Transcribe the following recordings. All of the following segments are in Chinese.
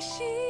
心。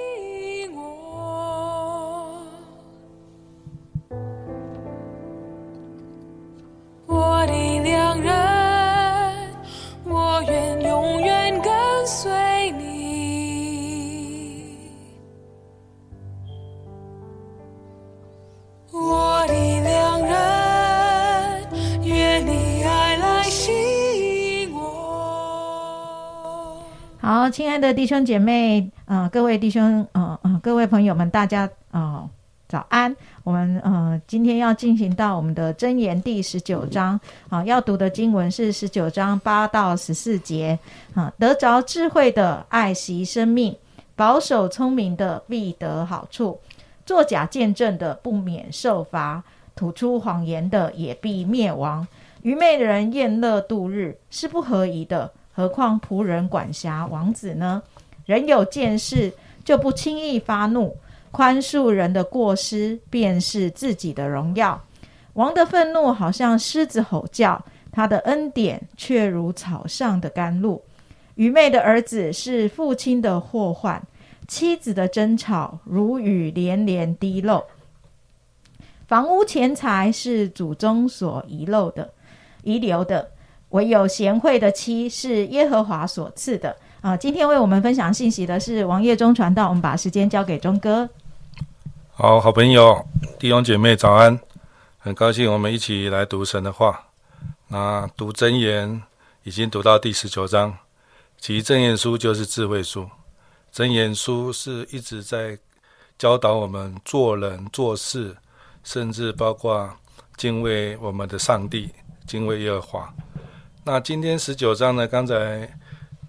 好亲爱的弟兄姐妹，呃，各位弟兄，呃呃，各位朋友们，大家呃早安。我们呃今天要进行到我们的箴言第十九章啊，要读的经文是十九章八到十四节啊。得着智慧的爱惜生命，保守聪明的必得好处。作假见证的不免受罚，吐出谎言的也必灭亡。愚昧的人宴乐度日，是不合宜的。何况仆人、管辖、王子呢？人有见识，就不轻易发怒；宽恕人的过失，便是自己的荣耀。王的愤怒好像狮子吼叫，他的恩典却如草上的甘露。愚昧的儿子是父亲的祸患，妻子的争吵如雨连连滴漏。房屋钱财是祖宗所遗漏的、遗留的。唯有贤惠的妻是耶和华所赐的啊！今天为我们分享信息的是王业忠传道，我们把时间交给忠哥。好好朋友弟兄姐妹早安，很高兴我们一起来读神的话。那读真言已经读到第十九章，其实真言书就是智慧书，真言书是一直在教导我们做人做事，甚至包括敬畏我们的上帝，敬畏耶和华。那今天十九章呢？刚才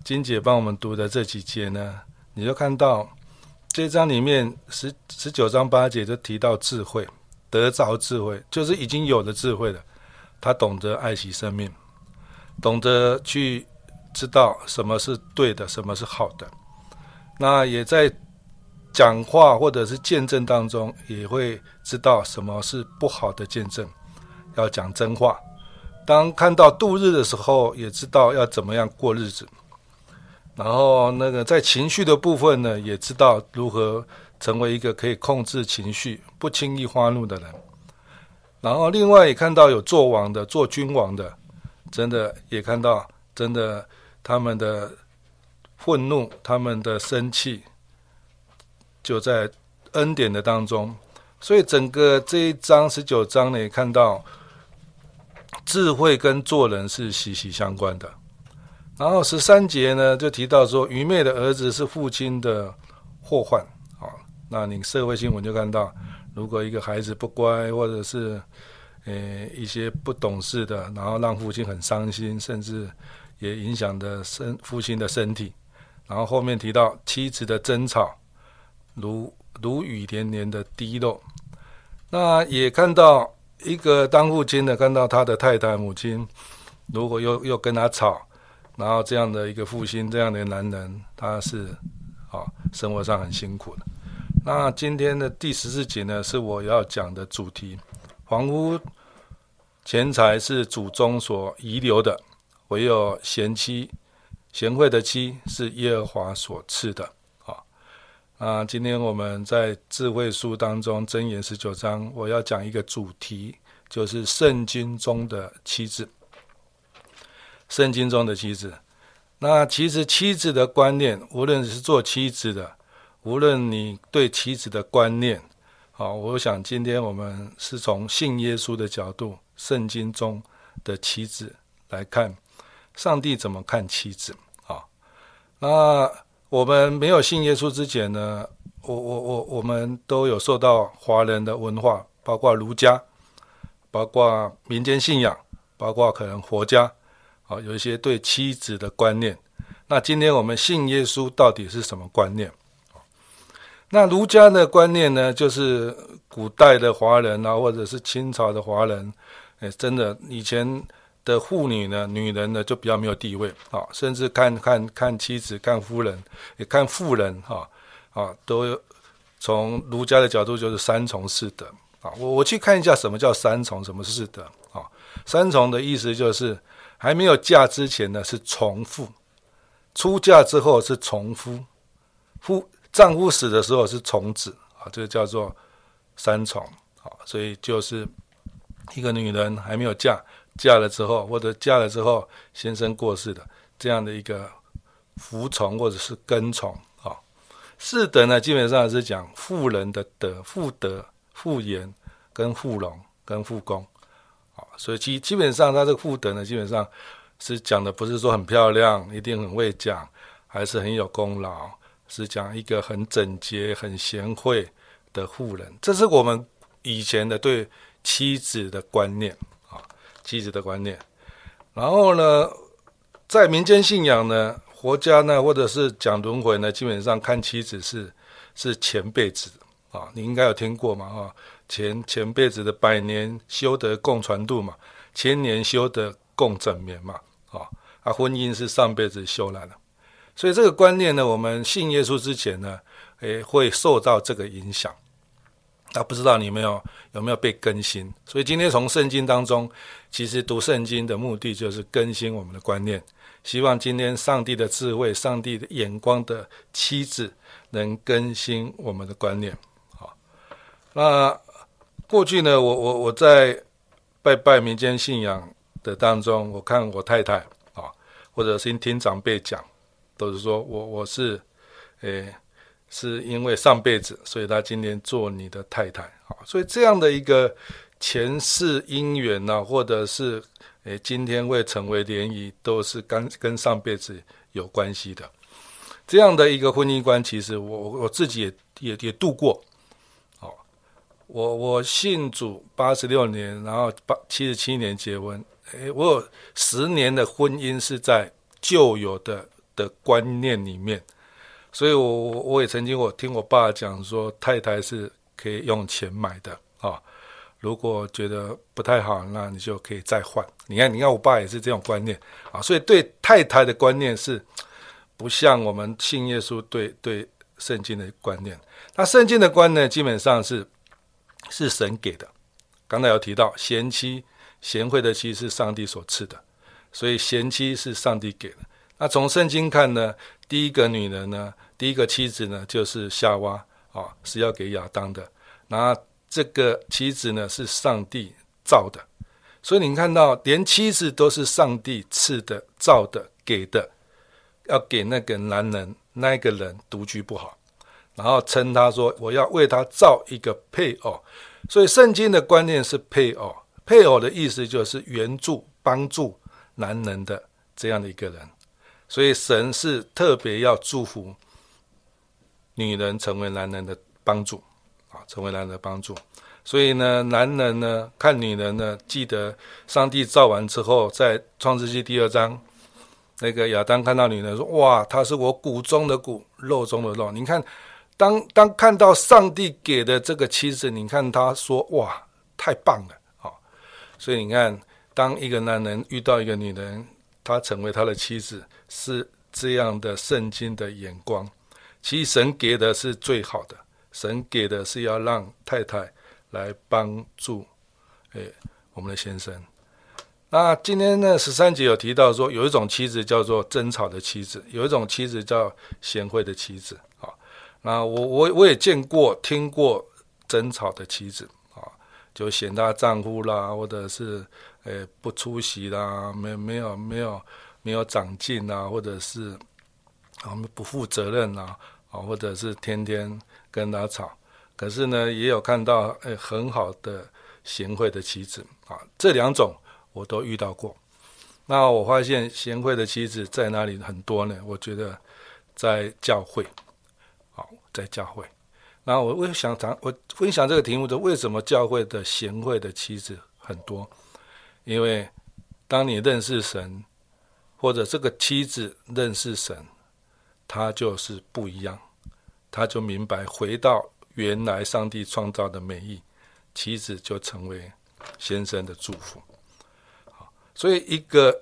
金姐帮我们读的这几节呢，你就看到这章里面十十九章八节就提到智慧，得着智慧就是已经有了智慧了。他懂得爱惜生命，懂得去知道什么是对的，什么是好的。那也在讲话或者是见证当中，也会知道什么是不好的见证，要讲真话。当看到度日的时候，也知道要怎么样过日子。然后那个在情绪的部分呢，也知道如何成为一个可以控制情绪、不轻易发怒的人。然后另外也看到有做王的、做君王的，真的也看到真的他们的愤怒、他们的生气，就在恩典的当中。所以整个这一章十九章呢，也看到。智慧跟做人是息息相关的。然后十三节呢，就提到说，愚昧的儿子是父亲的祸患。好，那你社会新闻就看到，如果一个孩子不乖，或者是呃一些不懂事的，然后让父亲很伤心，甚至也影响的身父亲的身体。然后后面提到妻子的争吵，如如雨连连的滴漏。那也看到。一个当父亲的看到他的太太母亲，如果又又跟他吵，然后这样的一个父亲，这样的男人，他是啊，生活上很辛苦的。那今天的第十四节呢，是我要讲的主题：房屋钱财是祖宗所遗留的，唯有贤妻贤惠的妻是耶和华所赐的。啊，今天我们在智慧书当中箴言十九章，我要讲一个主题，就是圣经中的妻子。圣经中的妻子，那其实妻子的观念，无论是做妻子的，无论你对妻子的观念，好，我想今天我们是从信耶稣的角度，圣经中的妻子来看，上帝怎么看妻子？啊，那。我们没有信耶稣之前呢，我我我我们都有受到华人的文化，包括儒家，包括民间信仰，包括可能佛家，啊，有一些对妻子的观念。那今天我们信耶稣到底是什么观念？那儒家的观念呢，就是古代的华人啊，或者是清朝的华人，哎，真的以前。的妇女呢，女人呢就比较没有地位啊，甚至看看看妻子、看夫人，也看妇人哈啊，都从儒家的角度就是三从四德啊。我我去看一下什么叫三从，什么是四德啊？三从的意思就是还没有嫁之前呢是从父，出嫁之后是从夫，夫丈夫死的时候是从子啊，这个叫做三重啊，所以就是一个女人还没有嫁，嫁了之后或者嫁了之后先生过世的这样的一个服从或者是跟从啊。四德呢，基本上是讲妇人的德，妇德、妇言跟妇容跟妇功啊，所以基基本上他这个妇德呢，基本上是讲的不是说很漂亮，一定很会讲。还是很有功劳，是讲一个很整洁、很贤惠的妇人，这是我们以前的对妻子的观念，妻子的观念。然后呢，在民间信仰呢，佛家呢，或者是讲轮回呢，基本上看妻子是是前辈子啊，你应该有听过嘛啊，前前辈子的百年修得共传度嘛，千年修得共枕眠嘛，啊啊，婚姻是上辈子修来的。所以这个观念呢，我们信耶稣之前呢，诶，会受到这个影响。那不知道你没有有没有被更新？所以今天从圣经当中，其实读圣经的目的就是更新我们的观念。希望今天上帝的智慧、上帝的眼光的妻子，能更新我们的观念。好，那过去呢，我我我在拜拜民间信仰的当中，我看我太太啊，或者是听长辈讲。都是说我我是，诶，是因为上辈子，所以他今天做你的太太啊，所以这样的一个前世姻缘呢，或者是诶，今天会成为联谊，都是跟跟上辈子有关系的。这样的一个婚姻观，其实我我自己也也也度过。哦，我我信主八十六年，然后八七十七年结婚，诶，我有十年的婚姻是在旧有的。的观念里面，所以我我我也曾经我听我爸讲说，太太是可以用钱买的啊。如果觉得不太好，那你就可以再换。你看，你看我爸也是这种观念啊。所以对太太的观念是不像我们信耶稣对对圣经的观念。那圣经的观念基本上是是神给的。刚才有提到贤妻贤惠的妻是上帝所赐的，所以贤妻是上帝给的。那从圣经看呢，第一个女人呢，第一个妻子呢，就是夏娃啊，是要给亚当的。那这个妻子呢，是上帝造的，所以你看到，连妻子都是上帝赐的、造的、给的，要给那个男人，那个人独居不好，然后称他说：“我要为他造一个配偶。”所以圣经的观念是配偶，配偶的意思就是援助、帮助男人的这样的一个人。所以神是特别要祝福女人成为男人的帮助啊，成为男人的帮助。所以呢，男人呢看女人呢，记得上帝造完之后，在创世纪第二章，那个亚当看到女人说：“哇，她是我骨中的骨，肉中的肉。”你看，当当看到上帝给的这个妻子，你看他说：“哇，太棒了！”啊，所以你看，当一个男人遇到一个女人，他成为他的妻子。是这样的圣经的眼光，其实神给的是最好的，神给的是要让太太来帮助，诶，我们的先生。那今天呢，十三节有提到说，有一种妻子叫做争吵的妻子，有一种妻子叫贤惠的妻子。啊，那我我我也见过、听过争吵的妻子，啊，就嫌她丈夫啦，或者是诶不出席啦，没没有没有。没有长进啊，或者是我们不负责任啊，啊，或者是天天跟他吵。可是呢，也有看到诶很好的贤惠的妻子啊，这两种我都遇到过。那我发现贤惠的妻子在哪里很多呢？我觉得在教会，好，在教会。那我我想谈，我分享这个题目的为什么教会的贤惠的妻子很多？因为当你认识神。或者这个妻子认识神，他就是不一样，他就明白回到原来上帝创造的美意，妻子就成为先生的祝福。好，所以一个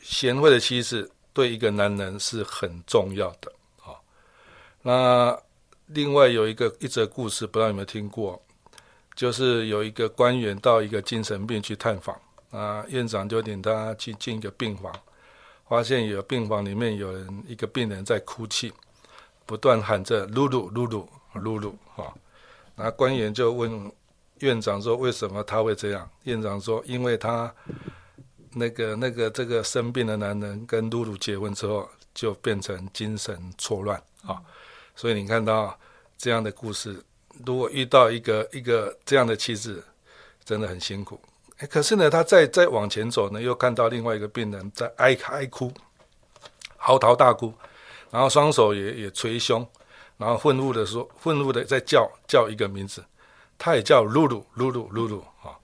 贤惠的妻子对一个男人是很重要的。好，那另外有一个一则故事，不知道有没有听过，就是有一个官员到一个精神病去探访，啊，院长就领他去进一个病房。发现有病房里面有人一个病人在哭泣，不断喊着“露露，露露，露露”哈。那官员就问院长说：“为什么他会这样？”院长说：“因为他那个那个这个生病的男人跟露露结婚之后，就变成精神错乱啊。所以你看到这样的故事，如果遇到一个一个这样的妻子，真的很辛苦。哎，可是呢，他再再往前走呢，又看到另外一个病人在哀哀哭。”嚎啕大哭，然后双手也也捶胸，然后愤怒的说：“愤怒的在叫叫一个名字，他也叫露露露露露露啊。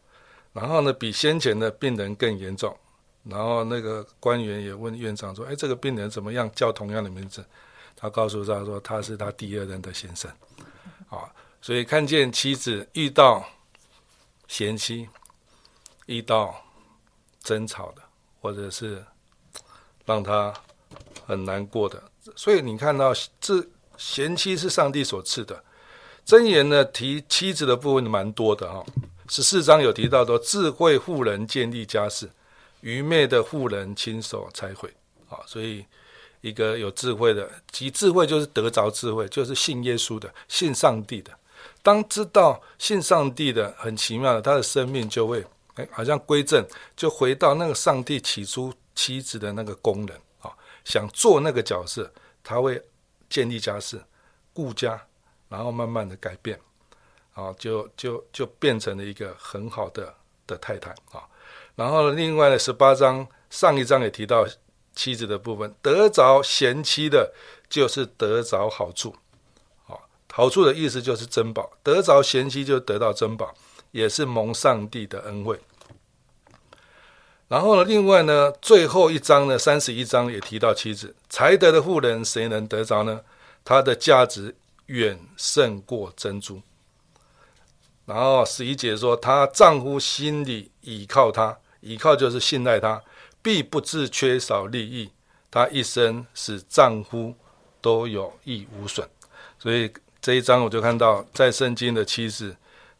然后呢，比先前的病人更严重。然后那个官员也问院长说：‘哎，这个病人怎么样？叫同样的名字？’他告诉他说：‘他是他第二任的先生。’啊，所以看见妻子遇到贤妻，遇到争吵的，或者是让他。很难过的，所以你看到这贤妻是上帝所赐的。箴言呢提妻子的部分蛮多的哈，十四章有提到说，智慧妇人建立家室，愚昧的妇人亲手拆毁。啊，所以一个有智慧的，其智慧就是得着智慧，就是信耶稣的，信上帝的。当知道信上帝的，很奇妙的，他的生命就会哎，好像归正，就回到那个上帝起初妻子的那个功能啊。想做那个角色，他会建立家室、顾家，然后慢慢的改变，啊，就就就变成了一个很好的的太太啊。然后另外呢，十八章上一章也提到妻子的部分，得着贤妻的，就是得着好处，啊，好处的意思就是珍宝，得着贤妻就得到珍宝，也是蒙上帝的恩惠。然后呢？另外呢？最后一章呢？三十一章也提到妻子才德的妇人，谁能得着呢？她的价值远胜过珍珠。然后十一节说，她丈夫心里倚靠她，倚靠就是信赖她，必不致缺少利益。她一生使丈夫都有益无损。所以这一章我就看到，在圣经的妻子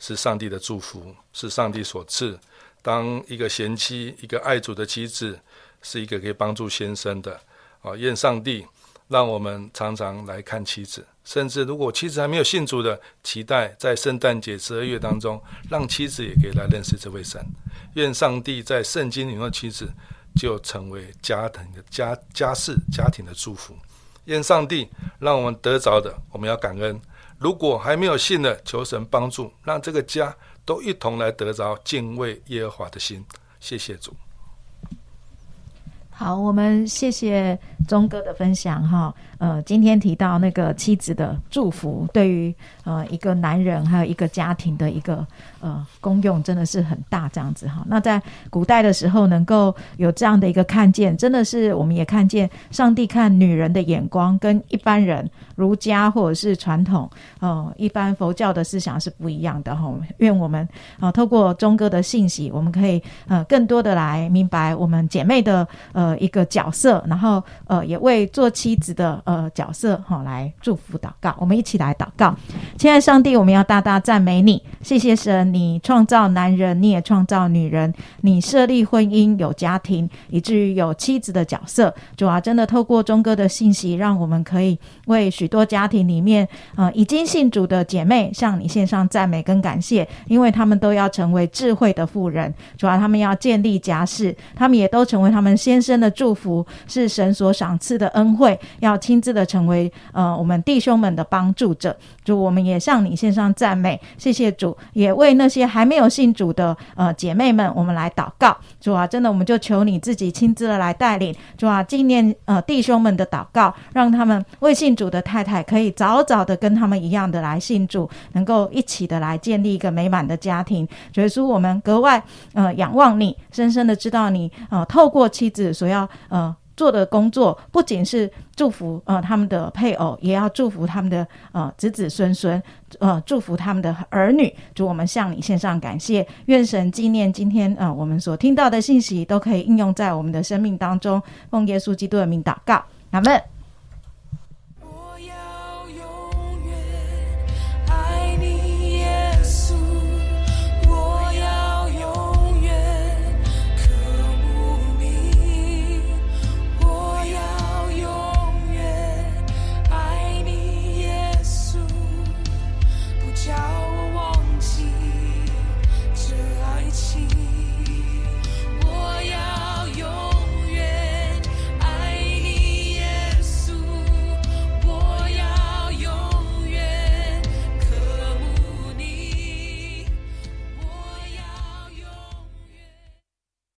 是上帝的祝福，是上帝所赐。当一个贤妻、一个爱主的妻子，是一个可以帮助先生的啊。愿上帝让我们常常来看妻子，甚至如果妻子还没有信主的，期待在圣诞节十二月当中，让妻子也可以来认识这位神。愿上帝在圣经里面的妻子就成为家庭的家家事家庭的祝福。愿上帝让我们得着的，我们要感恩；如果还没有信的，求神帮助，让这个家。都一同来得着敬畏耶和华的心，谢谢主。好，我们谢谢钟哥的分享哈。呃，今天提到那个妻子的祝福，对于呃一个男人还有一个家庭的一个呃功用，真的是很大这样子哈。那在古代的时候，能够有这样的一个看见，真的是我们也看见上帝看女人的眼光，跟一般人儒家或者是传统呃一般佛教的思想是不一样的哈。愿我们啊透过钟哥的信息，我们可以呃更多的来明白我们姐妹的呃一个角色，然后呃也为做妻子的。呃，呃角色哈，来祝福祷告，我们一起来祷告。亲爱上帝，我们要大大赞美你，谢谢神，你创造男人，你也创造女人，你设立婚姻有家庭，以至于有妻子的角色。主啊，真的透过钟哥的信息，让我们可以为许多家庭里面呃已经信主的姐妹向你献上赞美跟感谢，因为他们都要成为智慧的妇人。主啊，他们要建立家室，他们也都成为他们先生的祝福，是神所赏赐的恩惠，要亲。亲自的成为呃我们弟兄们的帮助者，主我们也向你献上赞美，谢谢主，也为那些还没有信主的呃姐妹们，我们来祷告，主啊，真的我们就求你自己亲自的来带领，主啊，纪念呃弟兄们的祷告，让他们未信主的太太可以早早的跟他们一样的来信主，能够一起的来建立一个美满的家庭。所以说，我们格外呃仰望你，深深的知道你呃透过妻子所要呃。做的工作不仅是祝福呃他们的配偶，也要祝福他们的呃子子孙孙，呃祝福他们的儿女。祝我们向你献上感谢，愿神纪念今天呃我们所听到的信息，都可以应用在我们的生命当中。奉耶稣基督的名祷告，阿门。